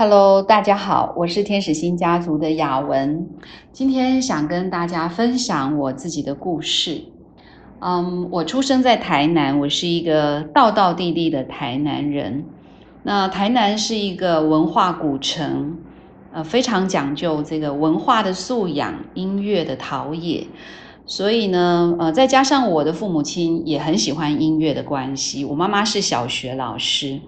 Hello，大家好，我是天使星家族的雅文，今天想跟大家分享我自己的故事。嗯，我出生在台南，我是一个道道地地的台南人。那台南是一个文化古城，呃，非常讲究这个文化的素养、音乐的陶冶。所以呢，呃，再加上我的父母亲也很喜欢音乐的关系，我妈妈是小学老师。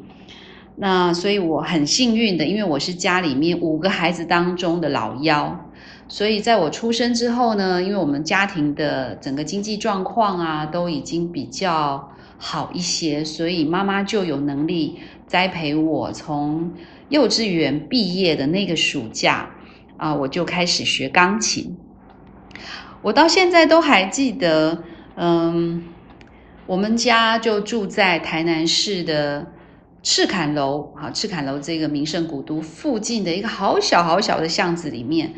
那所以我很幸运的，因为我是家里面五个孩子当中的老幺，所以在我出生之后呢，因为我们家庭的整个经济状况啊都已经比较好一些，所以妈妈就有能力栽培我。从幼稚园毕业的那个暑假啊，我就开始学钢琴。我到现在都还记得，嗯，我们家就住在台南市的。赤坎楼，好，赤坎楼这个名胜古都附近的一个好小好小的巷子里面，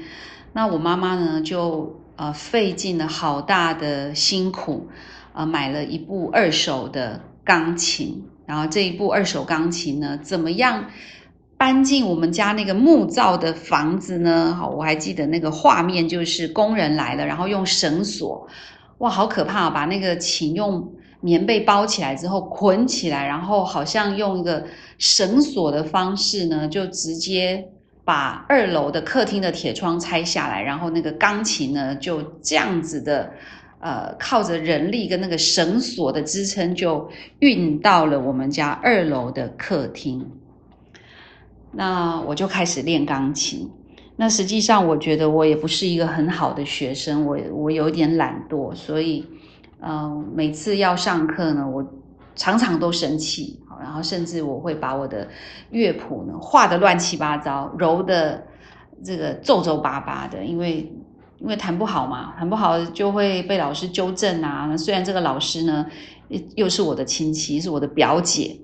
那我妈妈呢就呃费尽了好大的辛苦，呃买了一部二手的钢琴，然后这一部二手钢琴呢，怎么样搬进我们家那个木造的房子呢？好，我还记得那个画面，就是工人来了，然后用绳索，哇，好可怕，把那个琴用。棉被包起来之后捆起来，然后好像用一个绳索的方式呢，就直接把二楼的客厅的铁窗拆下来，然后那个钢琴呢就这样子的，呃，靠着人力跟那个绳索的支撑，就运到了我们家二楼的客厅。那我就开始练钢琴。那实际上我觉得我也不是一个很好的学生，我我有点懒惰，所以。嗯，每次要上课呢，我常常都生气，然后甚至我会把我的乐谱呢画的乱七八糟，揉的这个皱皱巴巴的，因为因为弹不好嘛，弹不好就会被老师纠正啊。虽然这个老师呢又是我的亲戚，是我的表姐，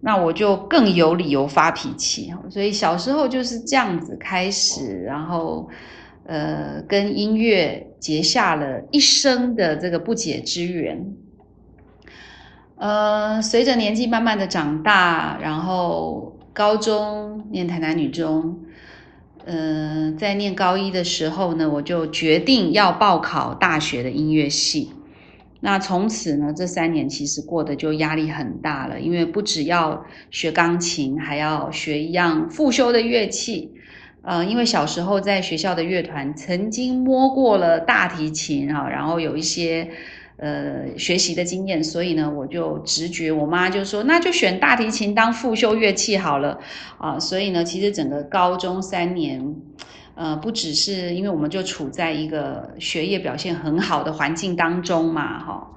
那我就更有理由发脾气。所以小时候就是这样子开始，然后。呃，跟音乐结下了一生的这个不解之缘。呃，随着年纪慢慢的长大，然后高中念台南女中，呃，在念高一的时候呢，我就决定要报考大学的音乐系。那从此呢，这三年其实过得就压力很大了，因为不只要学钢琴，还要学一样复修的乐器。呃，因为小时候在学校的乐团曾经摸过了大提琴啊，然后有一些呃学习的经验，所以呢，我就直觉，我妈就说那就选大提琴当复修乐器好了啊。所以呢，其实整个高中三年，呃，不只是因为我们就处在一个学业表现很好的环境当中嘛，哈。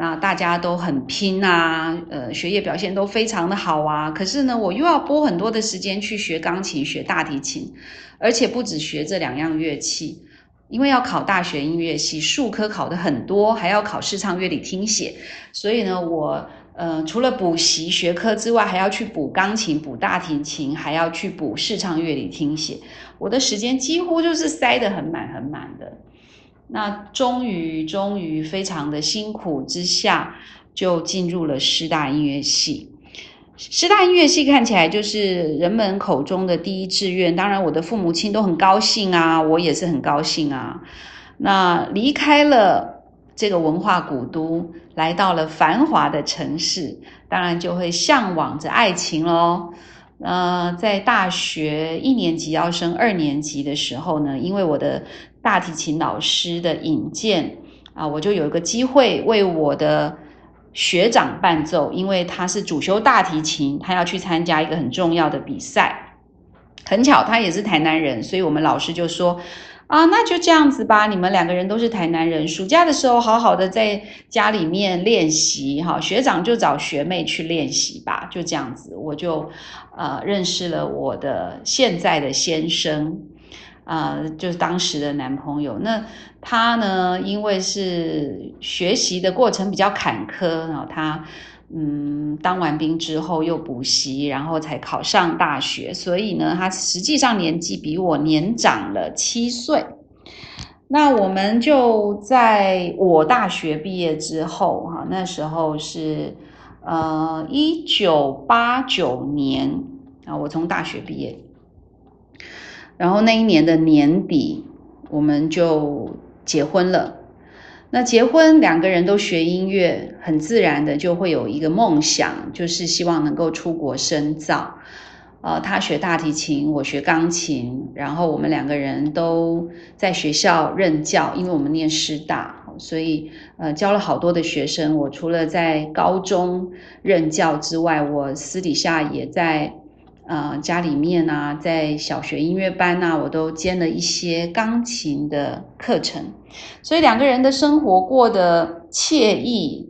那大家都很拼啊，呃，学业表现都非常的好啊。可是呢，我又要拨很多的时间去学钢琴、学大提琴，而且不止学这两样乐器，因为要考大学音乐系，数科考的很多，还要考视唱、乐理、听写。所以呢，我呃除了补习学科之外，还要去补钢琴、补大提琴，还要去补视唱、乐理、听写。我的时间几乎就是塞得很满很满的。那终于，终于非常的辛苦之下，就进入了师大音乐系。师大音乐系看起来就是人们口中的第一志愿，当然我的父母亲都很高兴啊，我也是很高兴啊。那离开了这个文化古都，来到了繁华的城市，当然就会向往着爱情喽。呃，在大学一年级要升二年级的时候呢，因为我的大提琴老师的引荐啊，我就有一个机会为我的学长伴奏，因为他是主修大提琴，他要去参加一个很重要的比赛。很巧，他也是台南人，所以我们老师就说。啊，那就这样子吧。你们两个人都是台南人，暑假的时候好好的在家里面练习哈。学长就找学妹去练习吧，就这样子，我就呃认识了我的现在的先生，呃，就是当时的男朋友。那他呢，因为是学习的过程比较坎坷，然后他。嗯，当完兵之后又补习，然后才考上大学，所以呢，他实际上年纪比我年长了七岁。那我们就在我大学毕业之后，哈，那时候是呃一九八九年啊，我从大学毕业，然后那一年的年底，我们就结婚了。那结婚，两个人都学音乐，很自然的就会有一个梦想，就是希望能够出国深造。呃，他学大提琴，我学钢琴，然后我们两个人都在学校任教，因为我们念师大，所以呃教了好多的学生。我除了在高中任教之外，我私底下也在。呃，家里面啊，在小学音乐班呐，我都兼了一些钢琴的课程，所以两个人的生活过得惬意，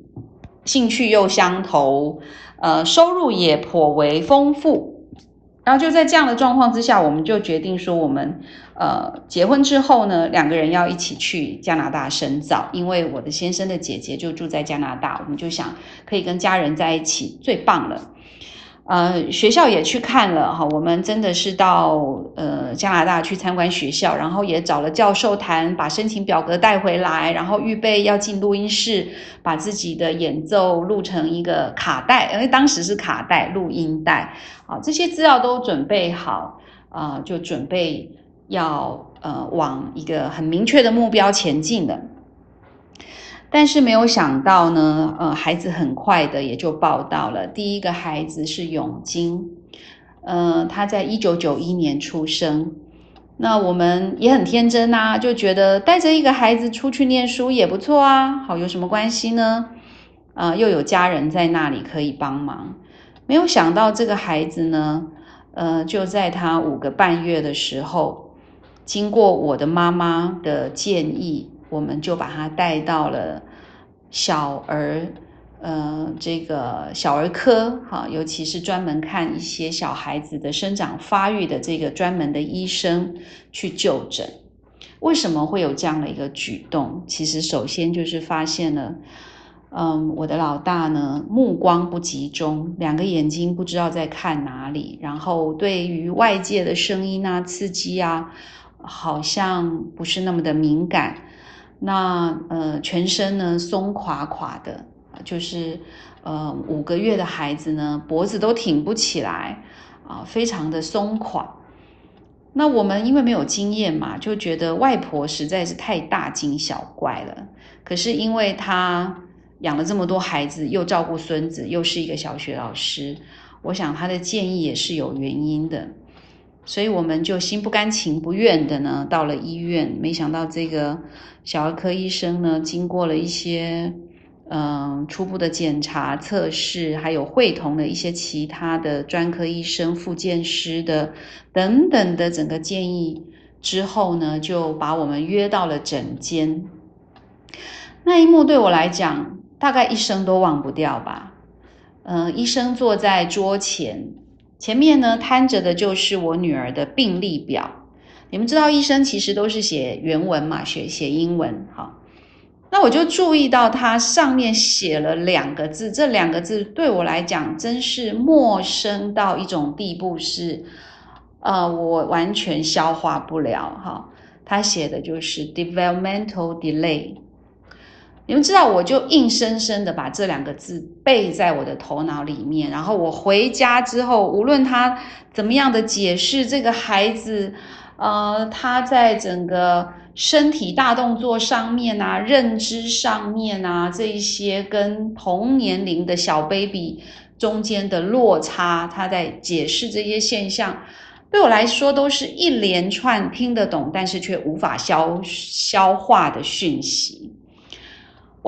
兴趣又相投，呃，收入也颇为丰富。然后就在这样的状况之下，我们就决定说，我们呃结婚之后呢，两个人要一起去加拿大深造，因为我的先生的姐姐就住在加拿大，我们就想可以跟家人在一起，最棒了。呃，学校也去看了哈，我们真的是到呃加拿大去参观学校，然后也找了教授谈，把申请表格带回来，然后预备要进录音室，把自己的演奏录成一个卡带，因为当时是卡带录音带，啊，这些资料都准备好，啊，就准备要呃往一个很明确的目标前进的。但是没有想到呢，呃，孩子很快的也就报道了。第一个孩子是永金，呃，他在一九九一年出生。那我们也很天真呐，就觉得带着一个孩子出去念书也不错啊。好，有什么关系呢？啊，又有家人在那里可以帮忙。没有想到这个孩子呢，呃，就在他五个半月的时候，经过我的妈妈的建议。我们就把他带到了小儿，呃，这个小儿科，哈，尤其是专门看一些小孩子的生长发育的这个专门的医生去就诊。为什么会有这样的一个举动？其实首先就是发现了，嗯，我的老大呢，目光不集中，两个眼睛不知道在看哪里，然后对于外界的声音啊、刺激啊，好像不是那么的敏感。那呃，全身呢松垮垮的，就是呃五个月的孩子呢，脖子都挺不起来啊，非常的松垮。那我们因为没有经验嘛，就觉得外婆实在是太大惊小怪了。可是因为她养了这么多孩子，又照顾孙子，又是一个小学老师，我想她的建议也是有原因的。所以我们就心不甘情不愿的呢，到了医院。没想到这个小儿科医生呢，经过了一些嗯初步的检查测试，还有会同的一些其他的专科医生、复健师的等等的整个建议之后呢，就把我们约到了诊间。那一幕对我来讲，大概一生都忘不掉吧。嗯，医生坐在桌前。前面呢摊着的就是我女儿的病历表。你们知道医生其实都是写原文嘛，写写英文。好，那我就注意到它上面写了两个字，这两个字对我来讲真是陌生到一种地步，是呃，我完全消化不了。哈，他写的就是 developmental delay。你们知道，我就硬生生的把这两个字背在我的头脑里面，然后我回家之后，无论他怎么样的解释，这个孩子，呃，他在整个身体大动作上面啊，认知上面啊，这一些跟同年龄的小 baby 中间的落差，他在解释这些现象，对我来说都是一连串听得懂，但是却无法消消化的讯息。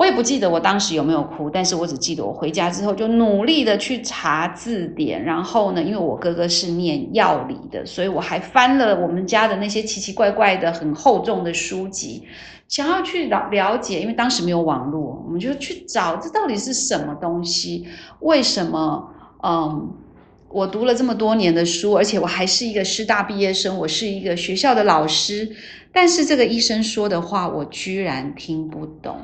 我也不记得我当时有没有哭，但是我只记得我回家之后就努力的去查字典，然后呢，因为我哥哥是念药理的，所以我还翻了我们家的那些奇奇怪怪的、很厚重的书籍，想要去了了解，因为当时没有网络，我们就去找这到底是什么东西？为什么？嗯，我读了这么多年的书，而且我还是一个师大毕业生，我是一个学校的老师，但是这个医生说的话，我居然听不懂。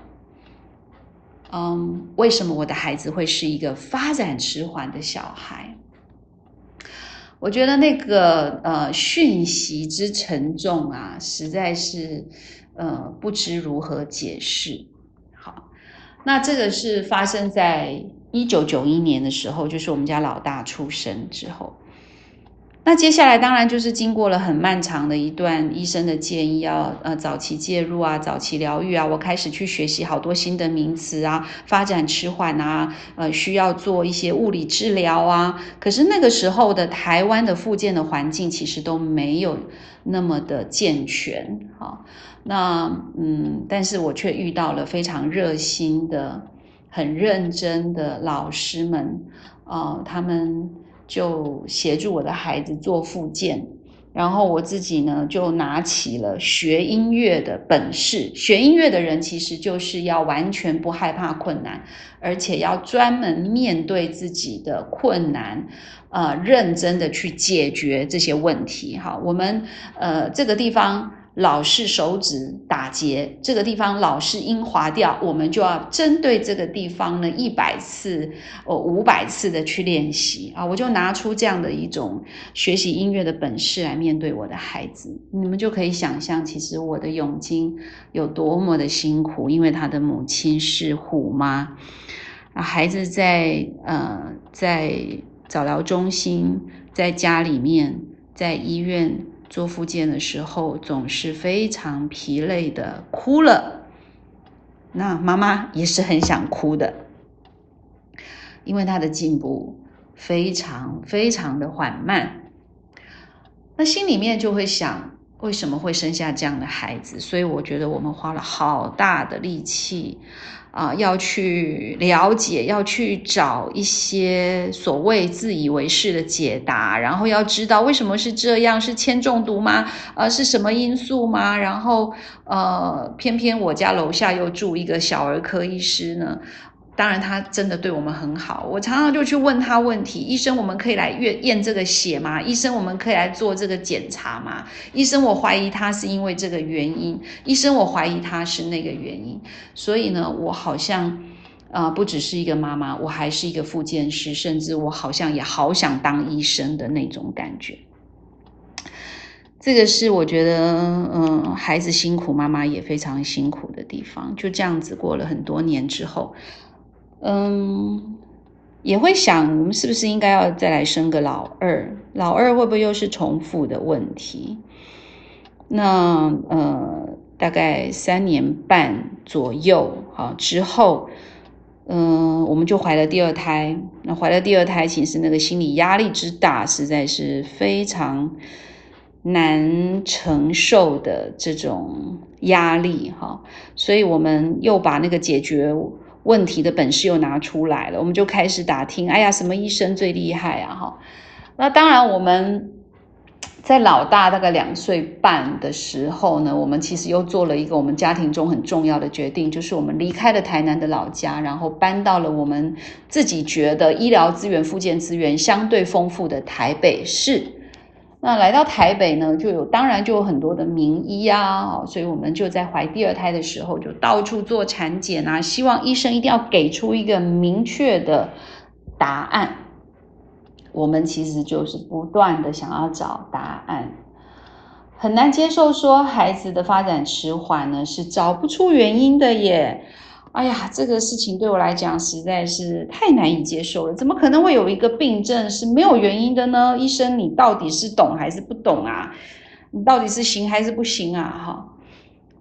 嗯，为什么我的孩子会是一个发展迟缓的小孩？我觉得那个呃讯息之沉重啊，实在是呃不知如何解释。好，那这个是发生在一九九一年的时候，就是我们家老大出生之后。那接下来当然就是经过了很漫长的一段医生的建议，要呃早期介入啊，早期疗愈啊，我开始去学习好多新的名词啊，发展迟缓啊，呃需要做一些物理治疗啊。可是那个时候的台湾的复健的环境其实都没有那么的健全，好。那嗯，但是我却遇到了非常热心的、很认真的老师们，啊，他们。就协助我的孩子做复健，然后我自己呢就拿起了学音乐的本事。学音乐的人其实就是要完全不害怕困难，而且要专门面对自己的困难，呃，认真的去解决这些问题。哈，我们呃这个地方。老是手指打结，这个地方老是音滑掉，我们就要针对这个地方呢一百次、哦五百次的去练习啊！我就拿出这样的一种学习音乐的本事来面对我的孩子，你们就可以想象，其实我的永金有多么的辛苦，因为他的母亲是虎妈啊，孩子在呃在早疗中心，在家里面，在医院。做复健的时候总是非常疲累的哭了，那妈妈也是很想哭的，因为他的进步非常非常的缓慢，那心里面就会想。为什么会生下这样的孩子？所以我觉得我们花了好大的力气，啊，要去了解，要去找一些所谓自以为是的解答，然后要知道为什么是这样，是铅中毒吗？呃，是什么因素吗？然后，呃，偏偏我家楼下又住一个小儿科医师呢。当然，他真的对我们很好。我常常就去问他问题：医生，我们可以来验验这个血吗？医生，我们可以来做这个检查吗？医生，我怀疑他是因为这个原因。医生，我怀疑他是那个原因。所以呢，我好像啊，不只是一个妈妈，我还是一个复健师，甚至我好像也好想当医生的那种感觉。这个是我觉得，嗯，孩子辛苦，妈妈也非常辛苦的地方。就这样子过了很多年之后。嗯，也会想，我们是不是应该要再来生个老二？老二会不会又是重复的问题？那呃，大概三年半左右，好之后，嗯，我们就怀了第二胎。那怀了第二胎，其实那个心理压力之大，实在是非常难承受的这种压力哈。所以我们又把那个解决。问题的本事又拿出来了，我们就开始打听。哎呀，什么医生最厉害啊？哈，那当然，我们在老大大概两岁半的时候呢，我们其实又做了一个我们家庭中很重要的决定，就是我们离开了台南的老家，然后搬到了我们自己觉得医疗资源、附件资源相对丰富的台北市。那来到台北呢，就有当然就有很多的名医啊，所以我们就在怀第二胎的时候就到处做产检啊，希望医生一定要给出一个明确的答案。我们其实就是不断的想要找答案，很难接受说孩子的发展迟缓呢是找不出原因的耶。哎呀，这个事情对我来讲实在是太难以接受了。怎么可能会有一个病症是没有原因的呢？医生，你到底是懂还是不懂啊？你到底是行还是不行啊？哈，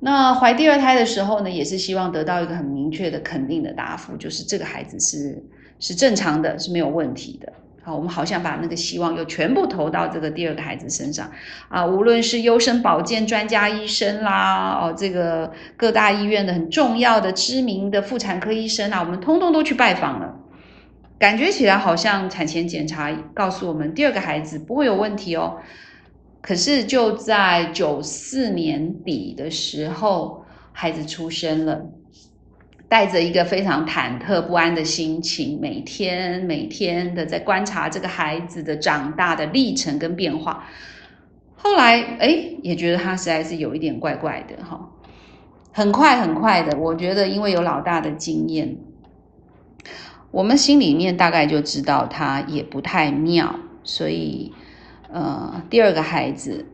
那怀第二胎的时候呢，也是希望得到一个很明确的、肯定的答复，就是这个孩子是是正常的，是没有问题的。啊，我们好像把那个希望又全部投到这个第二个孩子身上啊！无论是优生保健专家医生啦，哦，这个各大医院的很重要的知名的妇产科医生啊，我们通通都去拜访了。感觉起来好像产前检查告诉我们第二个孩子不会有问题哦。可是就在九四年底的时候，孩子出生了。带着一个非常忐忑不安的心情，每天每天的在观察这个孩子的长大的历程跟变化。后来，哎，也觉得他实在是有一点怪怪的哈。很快很快的，我觉得因为有老大的经验，我们心里面大概就知道他也不太妙，所以，呃，第二个孩子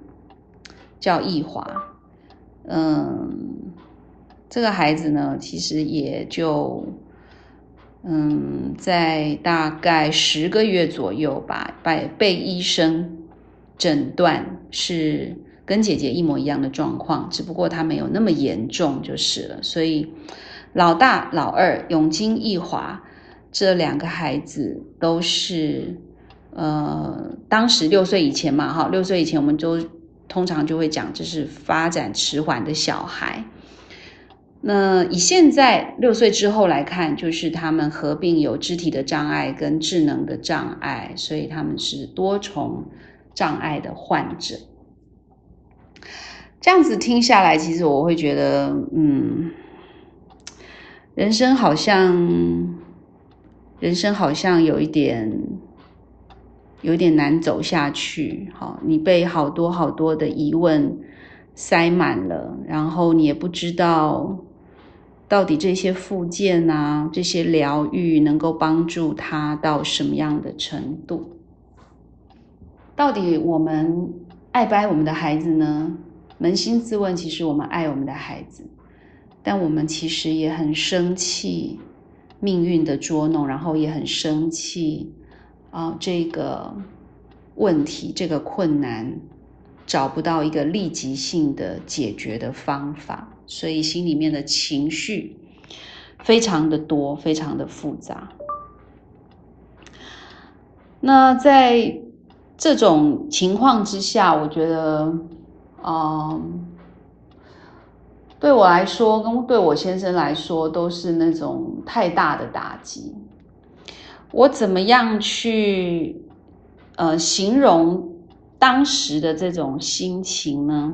叫易华，嗯。这个孩子呢，其实也就，嗯，在大概十个月左右吧，被被医生诊断是跟姐姐一模一样的状况，只不过她没有那么严重就是了。所以老大、老二永金、义华这两个孩子都是，呃，当时六岁以前嘛，哈，六岁以前我们都通常就会讲这是发展迟缓的小孩。那以现在六岁之后来看，就是他们合并有肢体的障碍跟智能的障碍，所以他们是多重障碍的患者。这样子听下来，其实我会觉得，嗯，人生好像，人生好像有一点，有点难走下去。好，你被好多好多的疑问塞满了，然后你也不知道。到底这些附件啊，这些疗愈能够帮助他到什么样的程度？到底我们爱不爱我们的孩子呢？扪心自问，其实我们爱我们的孩子，但我们其实也很生气命运的捉弄，然后也很生气啊，这个问题，这个困难找不到一个立即性的解决的方法。所以心里面的情绪非常的多，非常的复杂。那在这种情况之下，我觉得，嗯，对我来说，跟对我先生来说，都是那种太大的打击。我怎么样去呃形容当时的这种心情呢？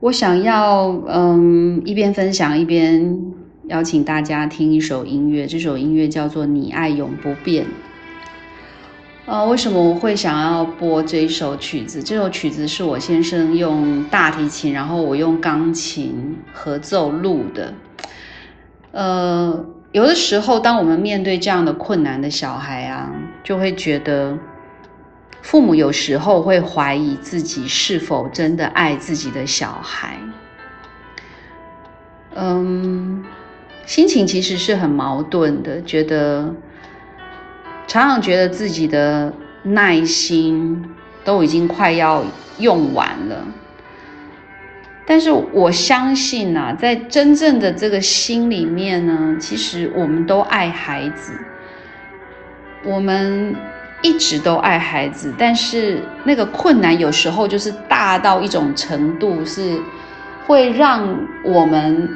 我想要，嗯，一边分享一边邀请大家听一首音乐。这首音乐叫做《你爱永不变》。呃，为什么我会想要播这一首曲子？这首曲子是我先生用大提琴，然后我用钢琴合奏录的。呃，有的时候，当我们面对这样的困难的小孩啊，就会觉得。父母有时候会怀疑自己是否真的爱自己的小孩，嗯，心情其实是很矛盾的，觉得常常觉得自己的耐心都已经快要用完了，但是我相信呐，在真正的这个心里面呢，其实我们都爱孩子，我们。一直都爱孩子，但是那个困难有时候就是大到一种程度，是会让我们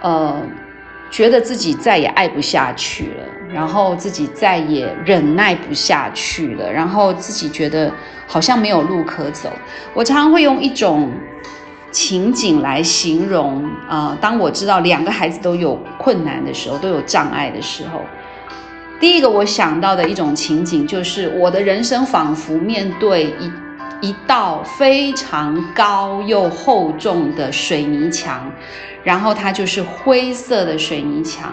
呃觉得自己再也爱不下去了，然后自己再也忍耐不下去了，然后自己觉得好像没有路可走。我常常会用一种情景来形容啊，当我知道两个孩子都有困难的时候，都有障碍的时候。第一个我想到的一种情景，就是我的人生仿佛面对一一道非常高又厚重的水泥墙，然后它就是灰色的水泥墙，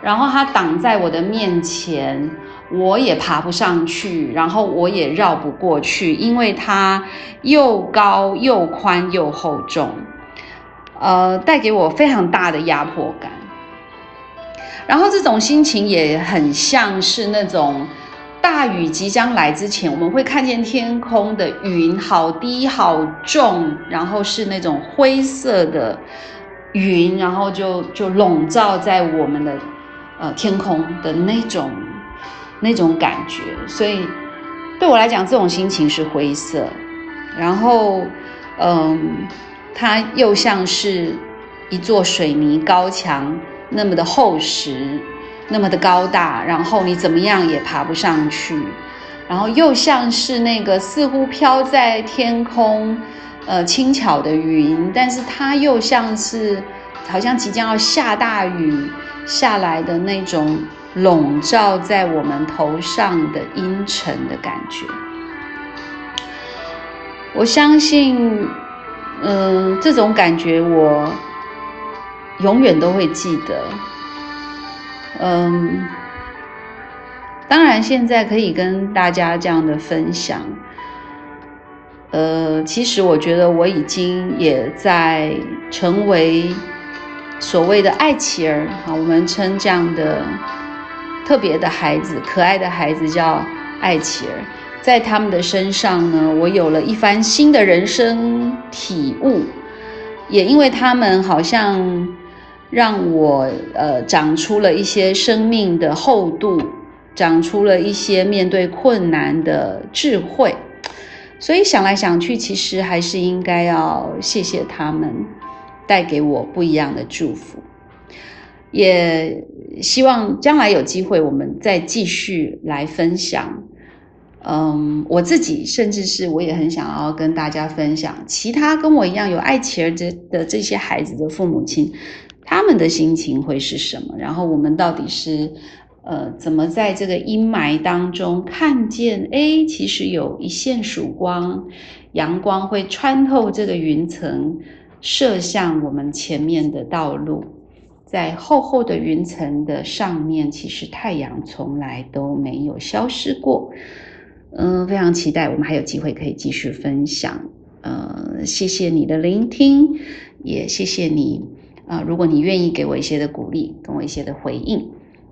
然后它挡在我的面前，我也爬不上去，然后我也绕不过去，因为它又高又宽又厚重，呃，带给我非常大的压迫感。然后这种心情也很像是那种大雨即将来之前，我们会看见天空的云好低好重，然后是那种灰色的云，然后就就笼罩在我们的呃天空的那种那种感觉。所以对我来讲，这种心情是灰色。然后嗯，它又像是一座水泥高墙。那么的厚实，那么的高大，然后你怎么样也爬不上去，然后又像是那个似乎飘在天空，呃，轻巧的云，但是它又像是好像即将要下大雨下来的那种笼罩在我们头上的阴沉的感觉。我相信，嗯，这种感觉我。永远都会记得，嗯，当然现在可以跟大家这样的分享，呃，其实我觉得我已经也在成为所谓的爱妻儿啊，我们称这样的特别的孩子、可爱的孩子叫爱妻儿。在他们的身上呢，我有了一番新的人生体悟，也因为他们好像让我呃长出了一些生命的厚度，长出了一些面对困难的智慧。所以想来想去，其实还是应该要谢谢他们，带给我不一样的祝福。也希望将来有机会，我们再继续来分享。嗯，我自己甚至是我也很想要跟大家分享，其他跟我一样有爱琪儿的的这些孩子的父母亲，他们的心情会是什么？然后我们到底是？呃，怎么在这个阴霾当中看见？哎，其实有一线曙光，阳光会穿透这个云层，射向我们前面的道路。在厚厚的云层的上面，其实太阳从来都没有消失过。嗯，非常期待我们还有机会可以继续分享。呃，谢谢你的聆听，也谢谢你啊，如果你愿意给我一些的鼓励，给我一些的回应。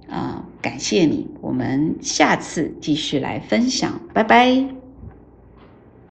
啊，感谢你，我们下次继续来分享，拜拜。